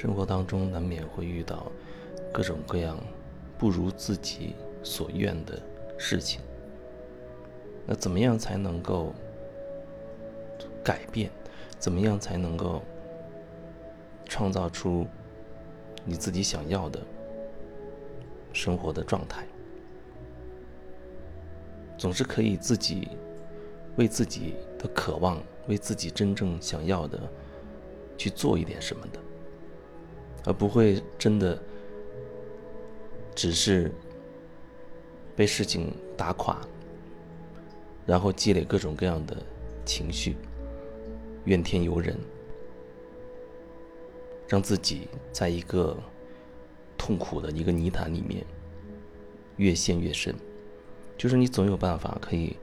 生活当中难免会遇到各种各样不如自己所愿的事情。那怎么样才能够改变？怎么样才能够创造出你自己想要的生活的状态？总是可以自己为自己的渴望，为自己真正想要的去做一点什么的，而不会真的只是被事情打垮。然后积累各种各样的情绪，怨天尤人，让自己在一个痛苦的一个泥潭里面越陷越深。就是你总有办法可以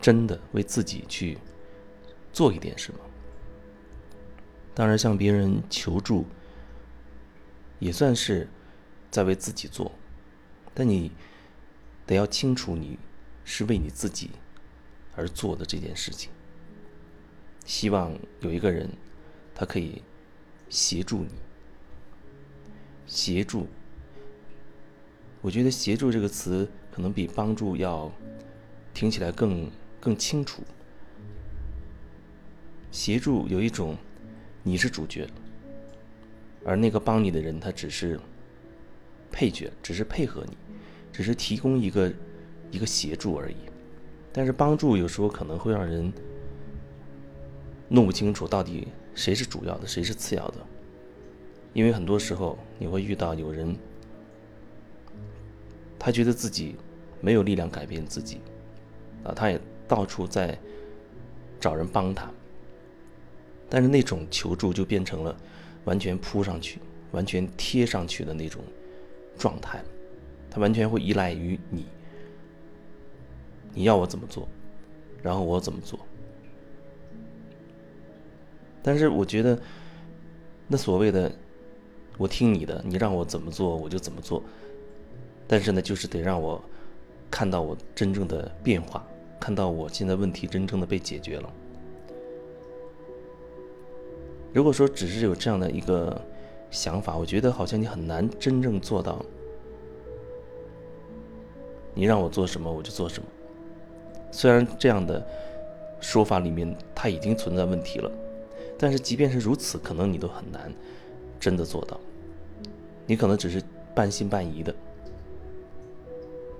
真的为自己去做一点什么。当然，向别人求助也算是在为自己做，但你得要清楚你。是为你自己而做的这件事情，希望有一个人，他可以协助你。协助，我觉得“协助”这个词可能比“帮助”要听起来更更清楚。协助有一种，你是主角，而那个帮你的人他只是配角，只是配合你，只是提供一个。一个协助而已，但是帮助有时候可能会让人弄不清楚到底谁是主要的，谁是次要的。因为很多时候你会遇到有人，他觉得自己没有力量改变自己，啊，他也到处在找人帮他，但是那种求助就变成了完全扑上去、完全贴上去的那种状态，他完全会依赖于你。你要我怎么做，然后我怎么做？但是我觉得，那所谓的“我听你的，你让我怎么做我就怎么做”，但是呢，就是得让我看到我真正的变化，看到我现在问题真正的被解决了。如果说只是有这样的一个想法，我觉得好像你很难真正做到。你让我做什么，我就做什么。虽然这样的说法里面它已经存在问题了，但是即便是如此，可能你都很难真的做到。你可能只是半信半疑的，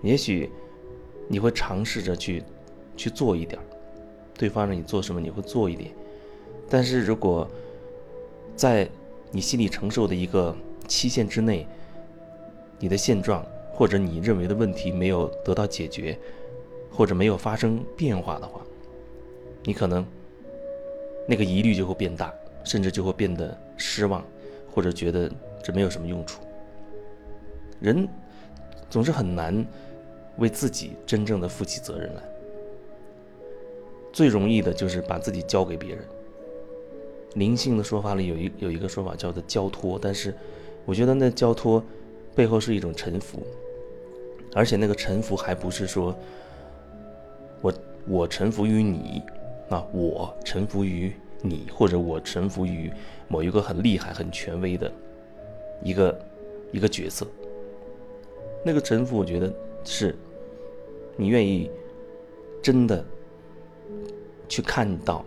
也许你会尝试着去去做一点对方让你做什么你会做一点，但是如果在你心里承受的一个期限之内，你的现状或者你认为的问题没有得到解决。或者没有发生变化的话，你可能那个疑虑就会变大，甚至就会变得失望，或者觉得这没有什么用处。人总是很难为自己真正的负起责任来，最容易的就是把自己交给别人。灵性的说法里有一有一个说法叫做交托，但是我觉得那交托背后是一种臣服，而且那个臣服还不是说。我我臣服于你，啊，我臣服于你，或者我臣服于某一个很厉害、很权威的一个一个角色。那个臣服，我觉得是，你愿意真的去看到、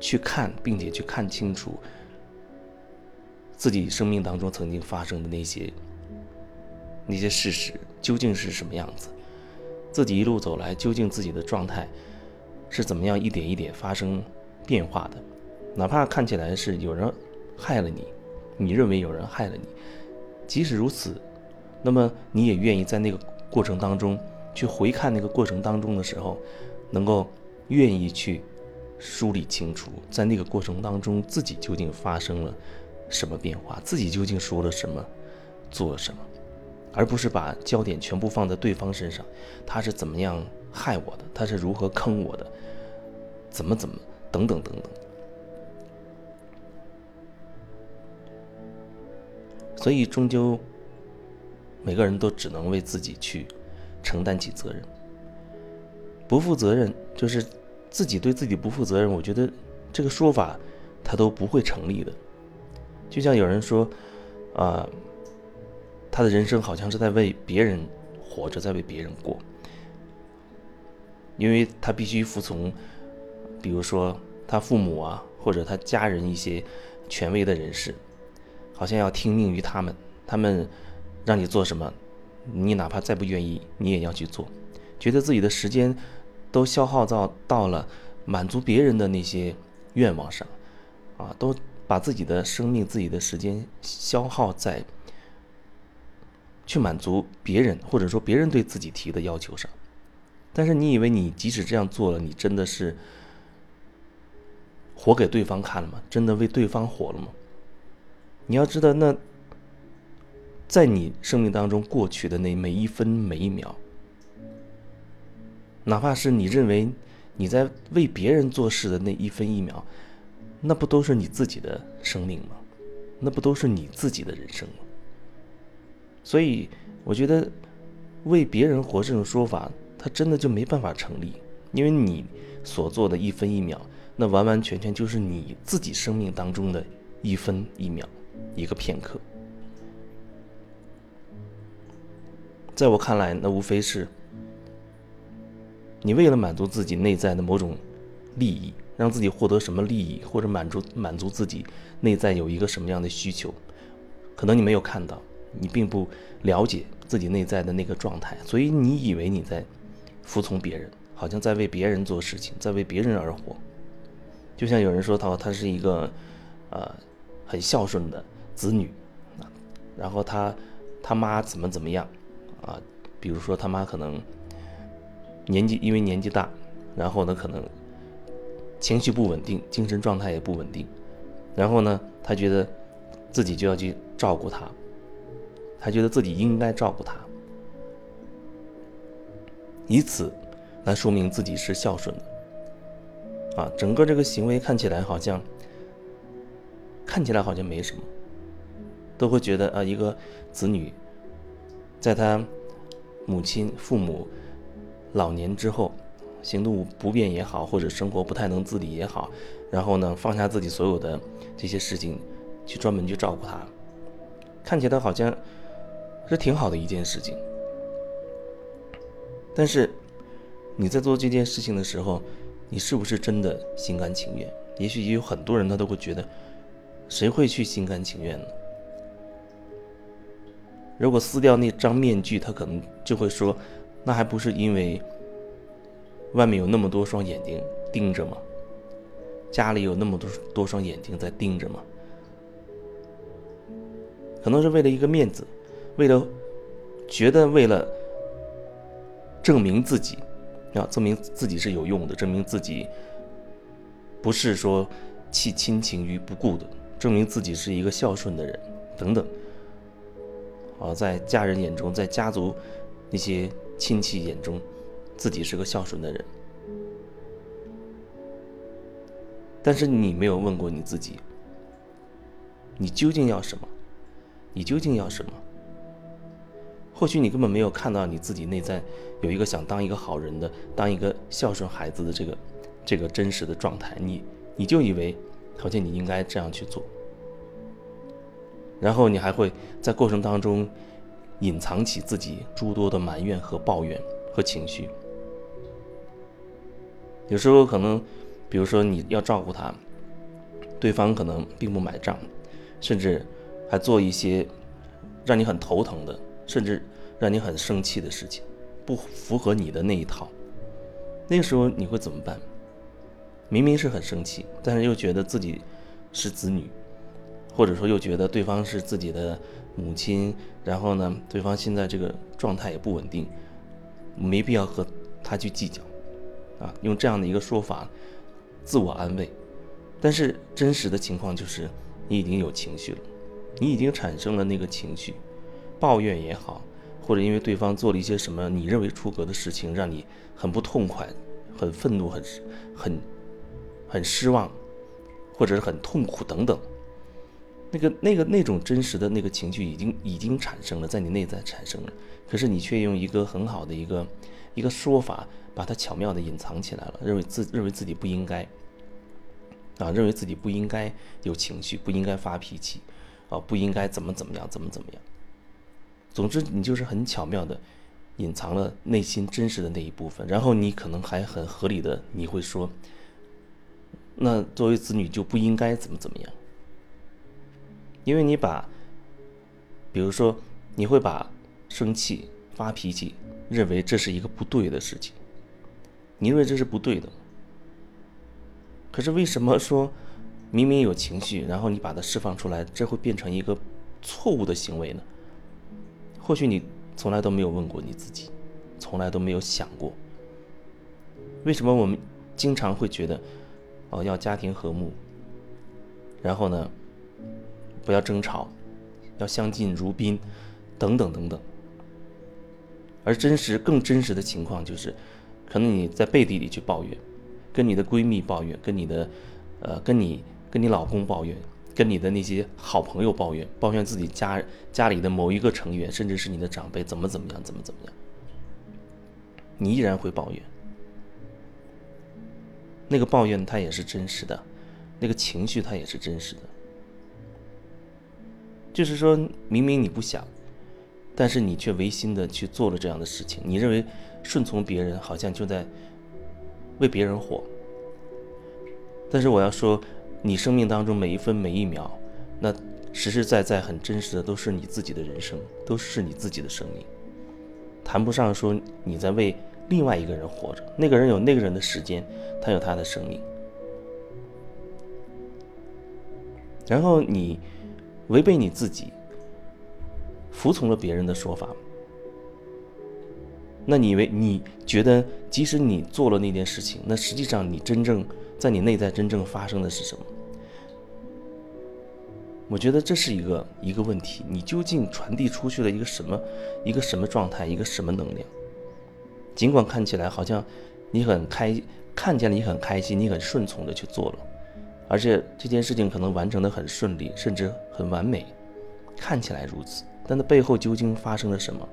去看，并且去看清楚自己生命当中曾经发生的那些那些事实究竟是什么样子。自己一路走来，究竟自己的状态是怎么样一点一点发生变化的？哪怕看起来是有人害了你，你认为有人害了你，即使如此，那么你也愿意在那个过程当中去回看那个过程当中的时候，能够愿意去梳理清楚，在那个过程当中自己究竟发生了什么变化，自己究竟说了什么，做了什么。而不是把焦点全部放在对方身上，他是怎么样害我的？他是如何坑我的？怎么怎么等等等等。所以终究，每个人都只能为自己去承担起责任。不负责任就是自己对自己不负责任。我觉得这个说法，它都不会成立的。就像有人说，啊，他的人生好像是在为别人活着，在为别人过，因为他必须服从，比如说他父母啊，或者他家人一些权威的人士，好像要听命于他们，他们让你做什么，你哪怕再不愿意，你也要去做，觉得自己的时间都消耗到到了满足别人的那些愿望上，啊，都。把自己的生命、自己的时间消耗在去满足别人，或者说别人对自己提的要求上，但是你以为你即使这样做了，你真的是活给对方看了吗？真的为对方活了吗？你要知道，那在你生命当中过去的那每一分每一秒，哪怕是你认为你在为别人做事的那一分一秒。那不都是你自己的生命吗？那不都是你自己的人生吗？所以，我觉得为别人活这种说法，它真的就没办法成立，因为你所做的一分一秒，那完完全全就是你自己生命当中的一分一秒，一个片刻。在我看来，那无非是你为了满足自己内在的某种利益。让自己获得什么利益，或者满足满足自己内在有一个什么样的需求，可能你没有看到，你并不了解自己内在的那个状态，所以你以为你在服从别人，好像在为别人做事情，在为别人而活。就像有人说他他是一个呃很孝顺的子女啊，然后他他妈怎么怎么样啊，比如说他妈可能年纪因为年纪大，然后呢可能。情绪不稳定，精神状态也不稳定，然后呢，他觉得自己就要去照顾他，他觉得自己应该照顾他，以此来说明自己是孝顺的。啊，整个这个行为看起来好像看起来好像没什么，都会觉得啊，一个子女在他母亲、父母老年之后。行动不便也好，或者生活不太能自理也好，然后呢，放下自己所有的这些事情，去专门去照顾他，看起来好像是挺好的一件事情。但是你在做这件事情的时候，你是不是真的心甘情愿？也许也有很多人他都会觉得，谁会去心甘情愿呢？如果撕掉那张面具，他可能就会说，那还不是因为。外面有那么多双眼睛盯着吗？家里有那么多多双眼睛在盯着吗？可能是为了一个面子，为了觉得为了证明自己，啊，证明自己是有用的，证明自己不是说弃亲情于不顾的，证明自己是一个孝顺的人，等等。啊，在家人眼中，在家族那些亲戚眼中。自己是个孝顺的人，但是你没有问过你自己，你究竟要什么？你究竟要什么？或许你根本没有看到你自己内在有一个想当一个好人的、当一个孝顺孩子的这个这个真实的状态，你你就以为好像你应该这样去做，然后你还会在过程当中隐藏起自己诸多的埋怨和抱怨和情绪。有时候可能，比如说你要照顾他，对方可能并不买账，甚至还做一些让你很头疼的，甚至让你很生气的事情，不符合你的那一套。那个时候你会怎么办？明明是很生气，但是又觉得自己是子女，或者说又觉得对方是自己的母亲，然后呢，对方现在这个状态也不稳定，没必要和他去计较。啊，用这样的一个说法，自我安慰，但是真实的情况就是，你已经有情绪了，你已经产生了那个情绪，抱怨也好，或者因为对方做了一些什么你认为出格的事情，让你很不痛快、很愤怒、很很很失望，或者是很痛苦等等，那个那个那种真实的那个情绪已经已经产生了，在你内在产生了，可是你却用一个很好的一个一个说法。把它巧妙的隐藏起来了，认为自认为自己不应该，啊，认为自己不应该有情绪，不应该发脾气，啊，不应该怎么怎么样，怎么怎么样。总之，你就是很巧妙的隐藏了内心真实的那一部分，然后你可能还很合理的你会说，那作为子女就不应该怎么怎么样，因为你把，比如说你会把生气、发脾气认为这是一个不对的事情，你认为这是不对的。可是为什么说明明有情绪，然后你把它释放出来，这会变成一个错误的行为呢？或许你从来都没有问过你自己，从来都没有想过，为什么我们经常会觉得，哦，要家庭和睦，然后呢，不要争吵，要相敬如宾，等等等等。而真实更真实的情况就是，可能你在背地里去抱怨，跟你的闺蜜抱怨，跟你的，呃，跟你跟你老公抱怨。跟你的那些好朋友抱怨，抱怨自己家家里的某一个成员，甚至是你的长辈怎么怎么样，怎么怎么样，你依然会抱怨。那个抱怨它也是真实的，那个情绪它也是真实的。就是说明明你不想，但是你却违心的去做了这样的事情。你认为顺从别人好像就在为别人活，但是我要说。你生命当中每一分每一秒，那实实在在很真实的都是你自己的人生，都是你自己的生命，谈不上说你在为另外一个人活着。那个人有那个人的时间，他有他的生命。然后你违背你自己，服从了别人的说法，那你为你觉得即使你做了那件事情，那实际上你真正在你内在真正发生的是什么？我觉得这是一个一个问题，你究竟传递出去了一个什么，一个什么状态，一个什么能量？尽管看起来好像你很开，看见了你很开心，你很顺从的去做了，而且这件事情可能完成的很顺利，甚至很完美，看起来如此，但它背后究竟发生了什么？